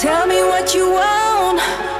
Tell me what you want.